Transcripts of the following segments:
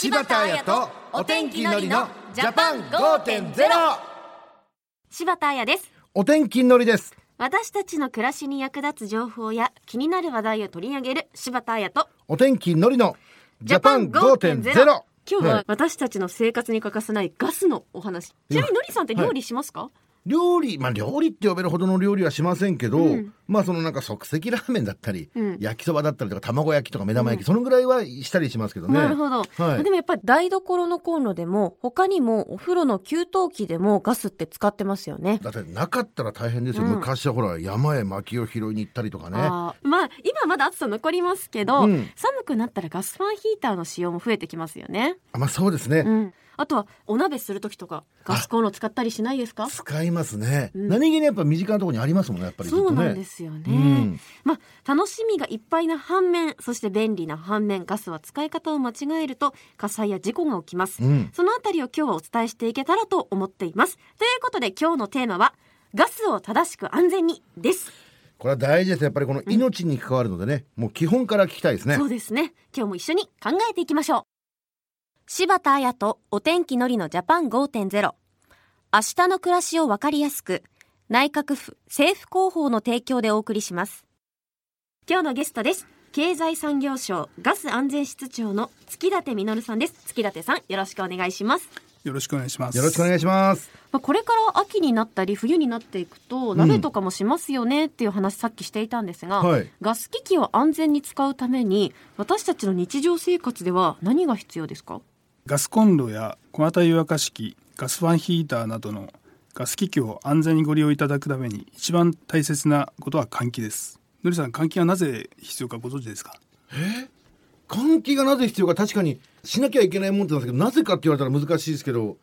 柴田彩とお天気のりのジャパン5.0柴田彩です。お天気のりです。私たちの暮らしに役立つ情報や気になる話題を取り上げる柴田彩とお天気のりのジャパン5.0今日は私たちの生活に欠かせないガスのお話。ちなみにのりさんって料理しますか、料理まあ料理って呼べるほどの料理はしませんけど、うんまあそのなんか即席ラーメンだったり、うん。焼きそばだったりとか卵焼きとか目玉焼き、そのぐらいはしたりしますけどね。なるほど、はい。でもやっぱり台所のコンロでも他にもお風呂の給湯器でもガスって使ってますよね。だってなかったら大変ですよ、うん。昔はほら山へ薪を拾いに行ったりとかね。あー。まあ今まだ暑さ残りますけど、うん。寒くなったらガスファンヒーターの使用も増えてきますよね。あまあそうですね、うん。あとはお鍋する時とかガスコンロ使ったりしないですか？使いますね、うん。何気にやっぱ身近なところにありますもんねやっぱりずっとね。そうなんですよね、うん。まあ楽しみがいっぱいな反面そして便利な反面ガスは使い方を間違えると火災や事故が起きます、うん。そのあたりを今日はお伝えしていけたらと思っています。ということで今日のテーマはガスを正しく安全にです、これは大事です。やっぱりこの命に関わるのでね、もう基本から聞きたいですね。そうですね。今日も一緒に考えていきましょう。柴田彩とお天気のりのジャパン5.0明日の暮らしをわかりやすく内閣府政府広報の提供でお送りします。今日のゲストです。経済産業省ガス安全室長の月立実さんです。月立さんよろしくお願いします。よろしくお願いします。よろしくお願いします。まあこれから秋になったり冬になっていくと鍋とかもしますよねっていう話さっきしていたんですが、はい。ガス機器を安全に使うために私たちの日常生活では何が必要ですか？ガスコンロや小型湯沸かし器、ガスファンヒーターなどのガス機器を安全にご利用いただくために一番大切なことは換気です。のりさん、換気がなぜ必要かご存知ですか？換気がなぜ必要か確かにしなきゃいけないもんってなんですけどなぜかって言われたら難しいですけど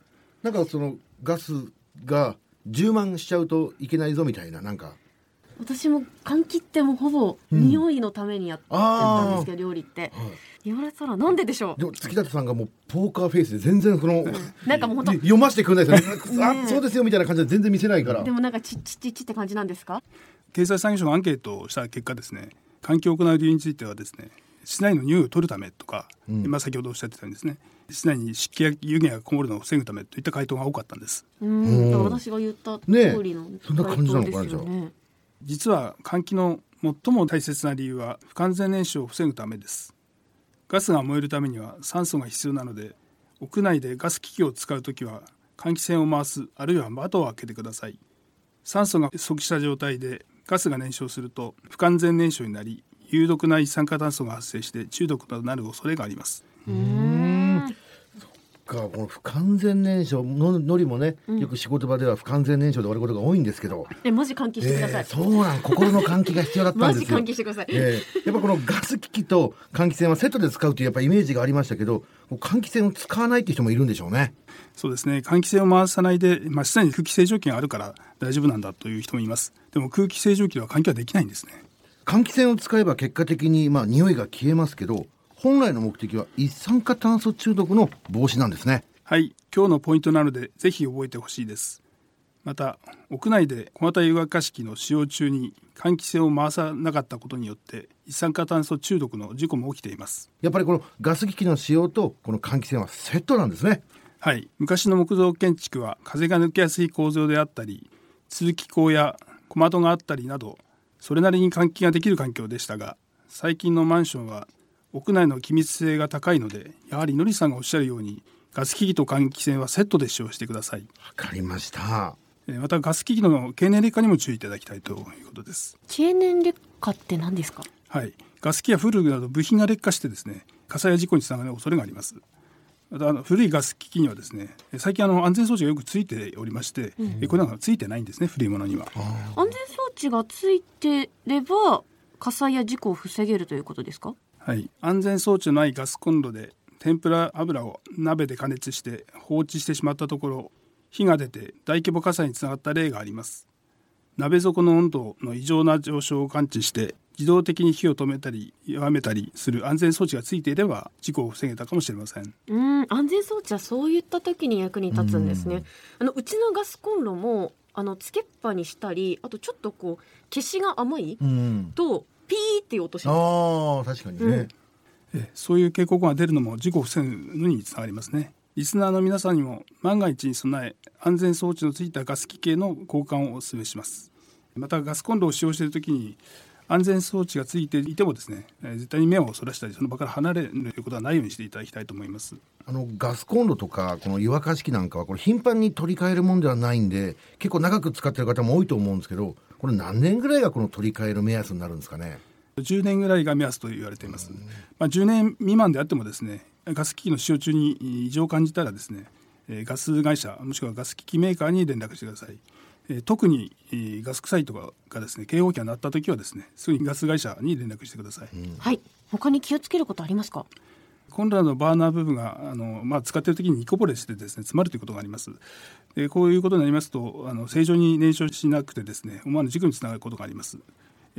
なんかそのガスが充満しちゃうといけないぞみたいななんか。私も換気ってもうほぼ匂いのためにやってたんですけど、料理って、言われたらなんででしょでも月立さんがもうポーカーフェイスで全然その、うなんかもう本当読ませてくれないですよ、ね、あそうですよみたいな感じで全然見せないから。でもなんかチッチッチッチって感じなんですか？経済産業省がアンケートをした結果ですね、換気を行う理由についてはですね、室内の匂いを取るためとか、今先ほどおっしゃってたようにですね、室内に湿気や湯気がこもるのを防ぐためといった回答が多かったんです。うん。だから私が言った通りのねえ。そんな感じなのかな回答ですよね実は換気の最も大切な理由は不完全燃焼を防ぐためです。ガスが燃えるためには酸素が必要なので屋内でガス機器を使うときは換気扇を回すあるいは窓を開けてください。酸素が不足した状態でガスが燃焼すると不完全燃焼になり有毒な一酸化炭素が発生して中毒となる恐れがあります。かこの不完全燃焼ののりもね、よく仕事場では不完全燃焼で終わることが多いんですけど、えマジ換気してください、えーそうなん心の換気が必要だったんですよ。換気してください、ええやっぱこのガス機器と換気扇はセットで使うというやっぱイメージがありましたけど換気扇を使わないっていう人もいるんでしょうね。そうですね。換気扇を回さないで、まあ、室内に空気清浄機があるから大丈夫なんだという人もいます。でも空気清浄機では換気はできないんですね。換気扇を使えば結果的にまあ匂いが消えますけど本来の目的は一酸化炭素中毒の防止なんですねはい、今日のポイントなのでぜひ覚えてほしいです。また屋内で小型湯沸かし器の使用中に換気扇を回さなかったことによって一酸化炭素中毒の事故も起きています。やっぱりこのガス機器の使用とこの換気扇はセットなんですねはい、昔の木造建築は風が抜けやすい構造であったり通気口や小窓があったりなどそれなりに換気ができる環境でしたが最近のマンションは屋内の気密性が高いのでやはりのりさんがおっしゃるようにガス機器と換気扇はセットで使用してください。わかりましたえーまたガス機器の経年劣化にも注意いただきたいということです。経年劣化って何ですか？はい、ガス機や古具など部品が劣化してですね火災や事故につながる恐れがあります。またあの古いガス機器にはですねえ最近あの安全装置がよくついておりまして、えこれなんかついてないんですね古いものには。安全装置がついてれば火災や事故を防げるということですか？はい、安全装置のないガスコンロで天ぷら油を鍋で加熱して放置してしまったところ火が出て大規模火災につながった例があります。鍋底の温度の異常な上昇を感知して自動的に火を止めたり弱めたりする安全装置がついていれば事故を防げたかもしれません。うん安全装置はそういった時に役に立つんですね。あのうちのガスコンロもあのつけっぱにしたりあとちょっとこう消しが甘いうん。とピーっていう音します。ああ確かにね、えそういう警告が出るのも事故を防ぐのにつながりますね。リスナーの皆さんにも万が一に備え安全装置のついたガス機系の交換をお勧めします。またガスコンロを使用している時に安全装置がついていてもですね絶対に目をそらしたりその場から離れるということはないようにしていただきたいと思います。あのガスコンロとかこの湯沸かし器なんかはこれ頻繁に取り替えるもんではないんで結構長く使ってる方も多いと思うんですけどこれ何年ぐらいがこの取り替える目安になるんですかね？10年ぐらいが目安と言われています、まあ、10年未満であってもですねガス機器の使用中に異常を感じたらですねガス会社もしくはガス機器メーカーに連絡してください。特にガス臭いとかがですね警報器が鳴った時はですねすぐにガス会社に連絡してください、うん、はい。他に気をつけることありますか？コンロのバーナー部分があの、まあ、使っている時に煮こぼれしてですね詰まるということがあります。でこういうことになりますとあの正常に燃焼しなくてですね思わぬ事故につながることがあります。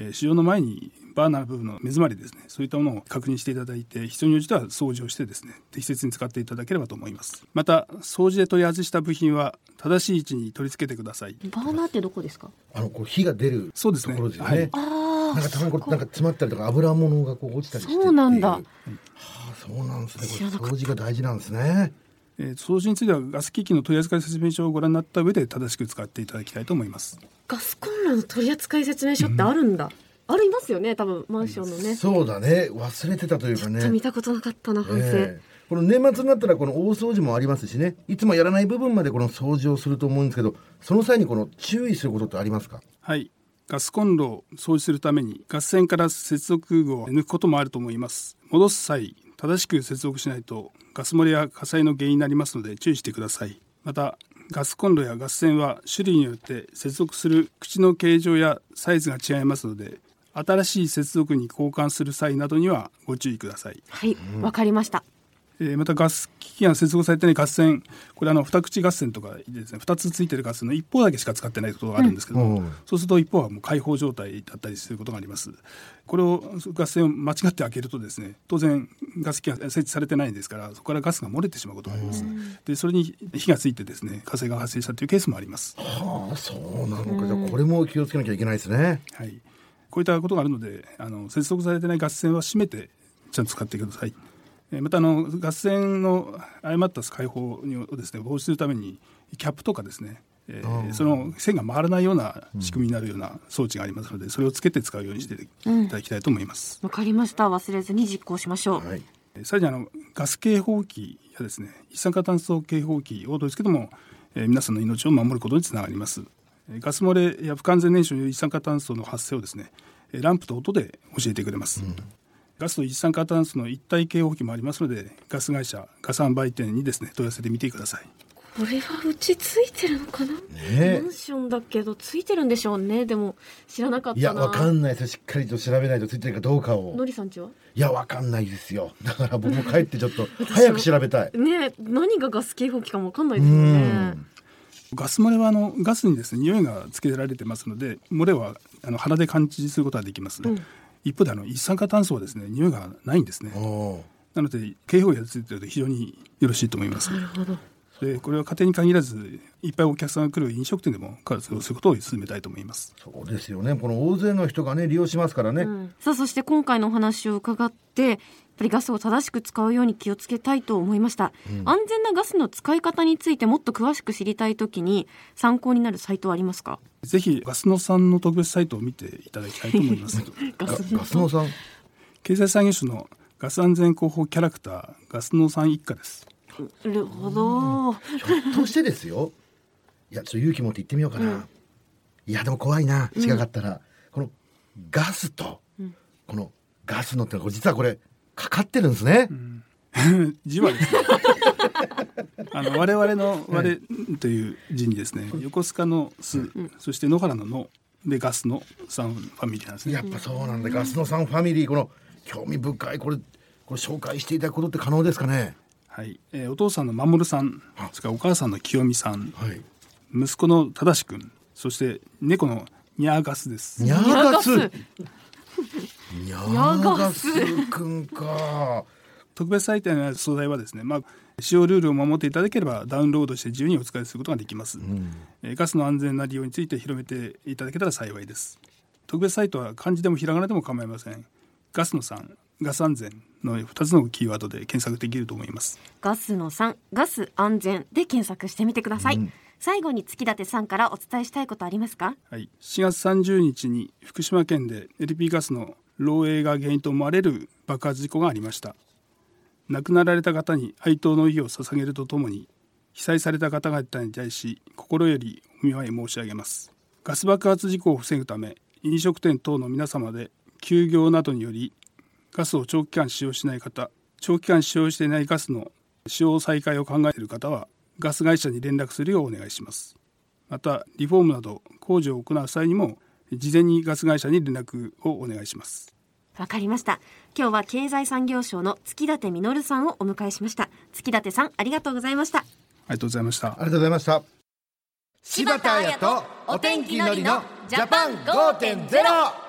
え使用の前にバーナー部分の目詰まりですねそういったものを確認していただいて必要に応じては掃除をしてですね適切に使っていただければと思います。また掃除で取り外した部品は正しい位置に取り付けてください。バーナーってどこですか？あのこう火が出るそうですね。ところですよね、はい、なんかたまにこうなんか詰まったりとか油物がこう落ちたりしてそうなんだ、はあ、そうなんですね。これ掃除が大事なんですね。えー、掃除についてはガス機器の取扱説明書をご覧になった上で正しく使っていただきたいと思います。ガスコンロの取扱説明書ってあるんだ、うんありますよね多分マンションのね。そうだね。忘れてたというかね。見たことなかったな反省、えー、この年末になったらこの大掃除もありますしね。いつもやらない部分までこの掃除をすると思うんですけどその際にこの注意することってありますか？はい。ガスコンロを掃除するためにガス線から接続具を抜くこともあると思います。戻す際正しく接続しないとガス漏れや火災の原因になりますので注意してくださいまたガスコンロやガス栓は種類によって接続する口の形状やサイズが違いますので新しい接続に交換する際などにはご注意ください。はい、わ、かりました。えー、またガス機器が接続されてないガス線これあの二口ガス線とかですね二つついてるガスの一方だけしか使ってないことがあるんですけども、うん、そうすると一方はもう開放状態だったりすることがあります。これをガス線を間違って開けるとですね当然ガス機が設置されてないんですからそこからガスが漏れてしまうことがあります、うん、でそれに火がついてですね火災が発生したというケースもあります。はあそうなのか、じゃこれも気をつけなきゃいけないですね。はい。こういったことがあるのであの接続されてないガス線は閉めてちゃんと使ってください。またあのガス線の誤った解放をですね防止するためにキャップとかですね、えー、その線が回らないような仕組みになるような装置がありますので、それをつけて使うようにしていただきたいと思います。わ、うん、かりました。忘れずに実行しましょう。はい、さらにあのガス警報器やですね一酸化炭素警報器を取り付けても、えー、皆さんの命を守ることにつながります。ガス漏れや不完全燃焼による一酸化炭素の発生をですねランプと音で教えてくれます、うん、ガスと一酸化炭素の一体警報器もありますのでガス会社ガス販売店にですね問い合わせてみてください。これはうちついてるのかな、ね、マンションだけどついてるんでしょうね。でも知らなかったいやわかんないです。しっかりと調べないとついてるかどうかを。のりさんちは？いやわかんないですよ。だから僕も帰ってちょっと早く調べたい。ね何がガス警報器かもわかんないですよね。ガス漏れはあのガスにですね匂いがつけられてますので漏れはあの鼻で感知することができます、うん、一方であの一酸化炭素はですね匂いがないんですね。なので警報がついてると非常によろしいと思います。なるほどでこれは家庭に限らずいっぱいお客さんが来る飲食店でも活用することを進めたいと思います。そうですよね。この大勢の人がね利用しますからね、うん、さあそして今回のお話を伺ってやっぱりガスを正しく使うように気をつけたいと思いました、うん、安全なガスの使い方についてもっと詳しく知りたいときに参考になるサイトはありますか？ぜひガスノさんの特別サイトを見ていただきたいと思います。ガスノさん経済産業省のガス安全広報キャラクターガスノさん一家ですなるほど。ひょっとしてですよ。いや、ちょっと勇気持って言ってみようかな。うん、いや、でも怖いな。違かったら、うん、このガスと、このガスのって実はこれかかってるんですね。字はですね。あの我々の我という字にですね、横須賀の巣、そして野原の野でガスのさんファミリーなんですね。やっぱそうなんだ。ガスのさんファミリーこの興味深いこれこれ紹介していただくことって可能ですかね？はい、えー、お父さんの守さんそれからお母さんの清美さん、はい、息子の正君。そして猫のニャーガスです。ニャーガス？ニャーガス。くんか。特別採点の素材はですね、まあ、使用ルールを守っていただければダウンロードして自由にお使いすることができます、うん、えー、ガスの安全な利用について広めていただけたら幸いです。特別サイトは漢字でもひらがなでも構いませんガスの3ガス安全の2つのキーワードで検索できると思います。ガスの3ガス安全で検索してみてください、うん、最後に月立さんからお伝えしたいことありますか？はい。7月30日に福島県で LP ガスの漏洩が原因と思われる爆発事故がありました。亡くなられた方に哀悼の意を捧げるとともに被災された方々に対し心よりお見舞い申し上げます。ガス爆発事故を防ぐため飲食店等の皆様で休業などによりガスを長期間使用しない方長期間使用していないガスの使用再開を考えている方はガス会社に連絡するようお願いします。またリフォームなど工事を行う際にも事前にガス会社に連絡をお願いします。わかりました。今日は経済産業省の月立実さんをお迎えしました。月立さんありがとうございました。ありがとうございました。ありがとうございました。柴田彩とお天気のりのジャパン5.0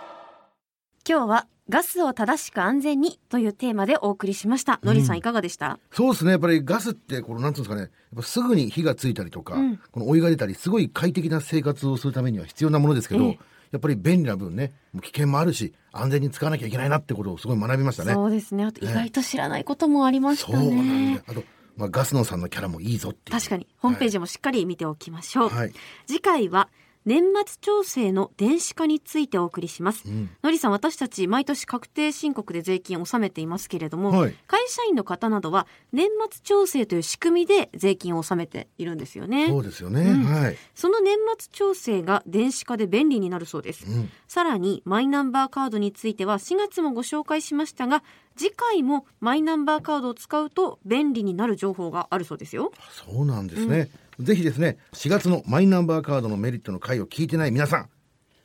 今日はガスを正しく安全にというテーマでお送りしました。のりさんいかがでした？そうですね。やっぱりガスって、この、なんていうんですかね、やっぱすぐに火がついたりとか、うん、このお湯が出たり、すごい快適な生活をするためには必要なものですけど、えー、やっぱり便利な分ね、もう危険もあるし、安全に使わなきゃいけないなってことをすごい学びましたね。そうですね。あと意外と知らないこともありましたね。そうなんだ。あと、まあ、ガスノさんのキャラもいいぞって確かにホームページもしっかり見ておきましょう、はい、次回は年末調整の電子化についてお送りします、うん、のりさん私たち毎年確定申告で税金を納めていますけれども、はい、会社員の方などは年末調整という仕組みで税金を納めているんですよね。そうですよね、うん、はい。その年末調整が電子化で便利になるそうです、うん、さらにマイナンバーカードについては4月もご紹介しましたが次回もマイナンバーカードを使うと便利になる情報があるそうですよ。そうなんですね、うん、ぜひですね4月のマイナンバーカードのメリットの回を聞いてない皆さん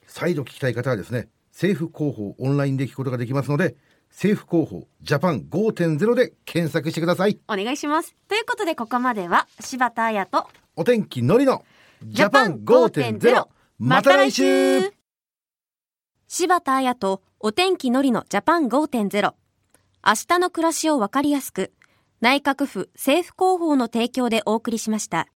再度聞きたい方はですね政府広報オンラインで聞くことができますので政府広報ジャパン5.0で検索してください。お願いします。ということでここまでは柴田彩とお天気のりのジャパン5.0また来週。柴田彩とお天気のりのジャパン5.0明日の暮らしをわかりやすく、内閣府政府広報の提供でお送りしました。